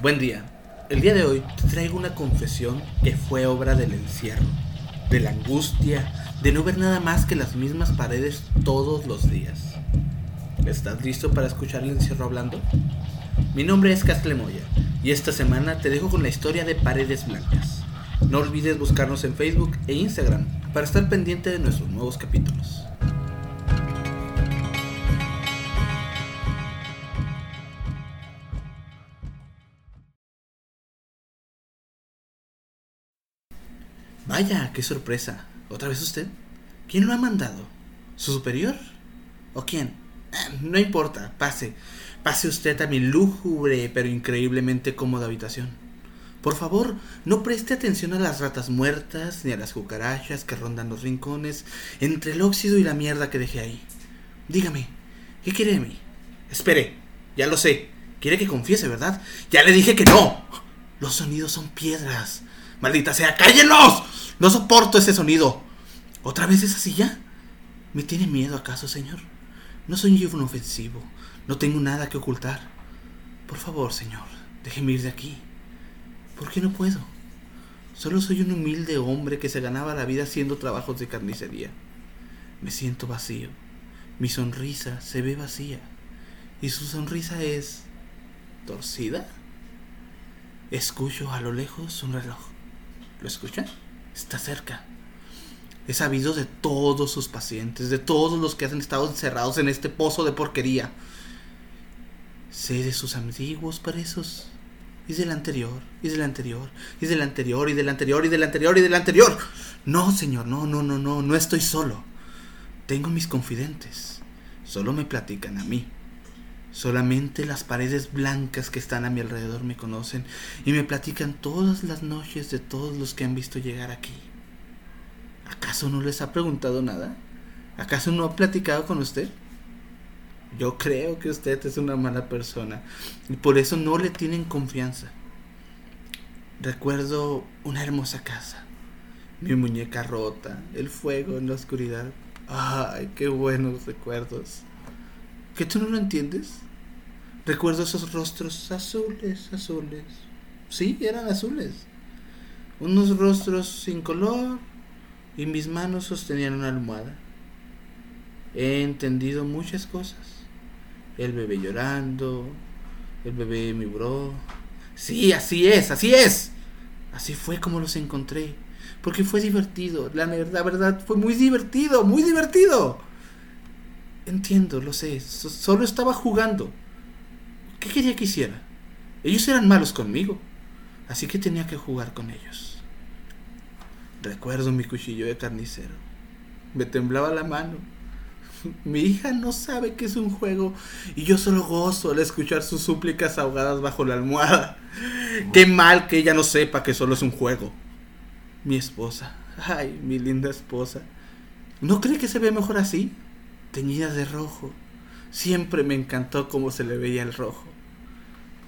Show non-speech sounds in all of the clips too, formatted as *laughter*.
Buen día. El día de hoy te traigo una confesión que fue obra del encierro, de la angustia, de no ver nada más que las mismas paredes todos los días. ¿Estás listo para escuchar el encierro hablando? Mi nombre es Castlemoya y esta semana te dejo con la historia de Paredes Blancas. No olvides buscarnos en Facebook e Instagram para estar pendiente de nuestros nuevos capítulos. Vaya, qué sorpresa. ¿Otra vez usted? ¿Quién lo ha mandado? ¿Su superior? ¿O quién? Eh, no importa, pase. Pase usted a mi lúgubre pero increíblemente cómoda habitación. Por favor, no preste atención a las ratas muertas ni a las cucarachas que rondan los rincones entre el óxido y la mierda que dejé ahí. Dígame, ¿qué quiere de mí? Espere, ya lo sé. Quiere que confiese, ¿verdad? Ya le dije que no. Los sonidos son piedras. Maldita sea, cállenlos. No soporto ese sonido. ¿Otra vez esa silla? ¿Me tiene miedo acaso, señor? No soy un ofensivo. No tengo nada que ocultar. Por favor, señor, déjeme ir de aquí. ¿Por qué no puedo? Solo soy un humilde hombre que se ganaba la vida haciendo trabajos de carnicería. Me siento vacío. Mi sonrisa se ve vacía. Y su sonrisa es... torcida. Escucho a lo lejos un reloj. ¿Lo escuchan? Está cerca. He sabido de todos sus pacientes, de todos los que han estado encerrados en este pozo de porquería. Sé de sus antiguos presos. Y del anterior, y del anterior, y del anterior, y del anterior, y del anterior, y del anterior. No, señor, no, no, no, no, no estoy solo. Tengo mis confidentes. Solo me platican a mí. Solamente las paredes blancas que están a mi alrededor me conocen y me platican todas las noches de todos los que han visto llegar aquí. ¿Acaso no les ha preguntado nada? ¿Acaso no ha platicado con usted? Yo creo que usted es una mala persona y por eso no le tienen confianza. Recuerdo una hermosa casa, mi muñeca rota, el fuego en la oscuridad. Ay, qué buenos recuerdos. ¿Que tú no lo entiendes? Recuerdo esos rostros azules, azules. Sí, eran azules. Unos rostros sin color y mis manos sostenían una almohada. He entendido muchas cosas. El bebé llorando, el bebé mi bro. Sí, así es, así es. Así fue como los encontré. Porque fue divertido. La, la verdad, fue muy divertido, muy divertido. Entiendo, lo sé. solo estaba jugando. ¿Qué quería que hiciera? Ellos eran malos conmigo, así que tenía que jugar con ellos. Recuerdo mi cuchillo de carnicero. Me temblaba la mano. *laughs* Mi hija no sabe que es un juego y yo solo gozo al escuchar sus súplicas ahogadas bajo la almohada. Qué mal que ella no sepa que solo es un juego. Mi esposa, ay, mi linda esposa. ¿No cree que se ve mejor así? Teñida de rojo. Siempre me encantó cómo se le veía el rojo.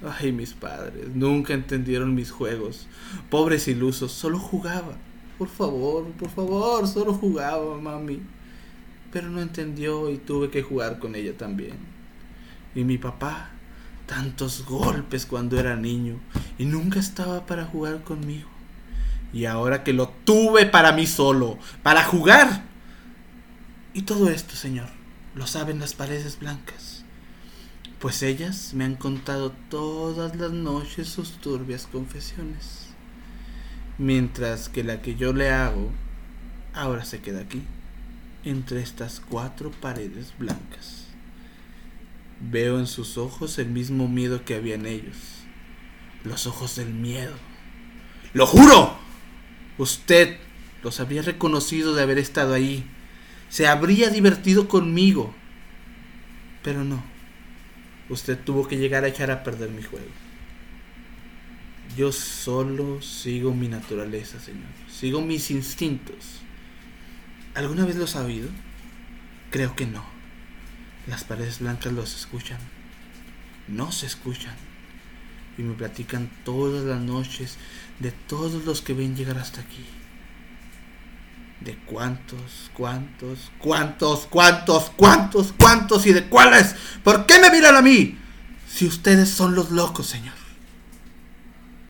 Ay, mis padres, nunca entendieron mis juegos. Pobres ilusos, solo jugaba. Por favor, por favor, solo jugaba, mami. Pero no entendió y tuve que jugar con ella también. Y mi papá, tantos golpes cuando era niño y nunca estaba para jugar conmigo. Y ahora que lo tuve para mí solo, para jugar. Y todo esto, Señor, lo saben las paredes blancas, pues ellas me han contado todas las noches sus turbias confesiones, mientras que la que yo le hago ahora se queda aquí, entre estas cuatro paredes blancas. Veo en sus ojos el mismo miedo que había en ellos, los ojos del miedo. ¡Lo juro! Usted los habría reconocido de haber estado ahí se habría divertido conmigo. Pero no. Usted tuvo que llegar a echar a perder mi juego. Yo solo sigo mi naturaleza, Señor. Sigo mis instintos. ¿Alguna vez lo ha sabido? Creo que no. Las paredes blancas los escuchan. No se escuchan. Y me platican todas las noches de todos los que ven llegar hasta aquí de cuántos, cuántos, cuántos, cuántos, cuántos, cuántos y de cuáles. ¿Por qué me miran a mí? Si ustedes son los locos, Señor.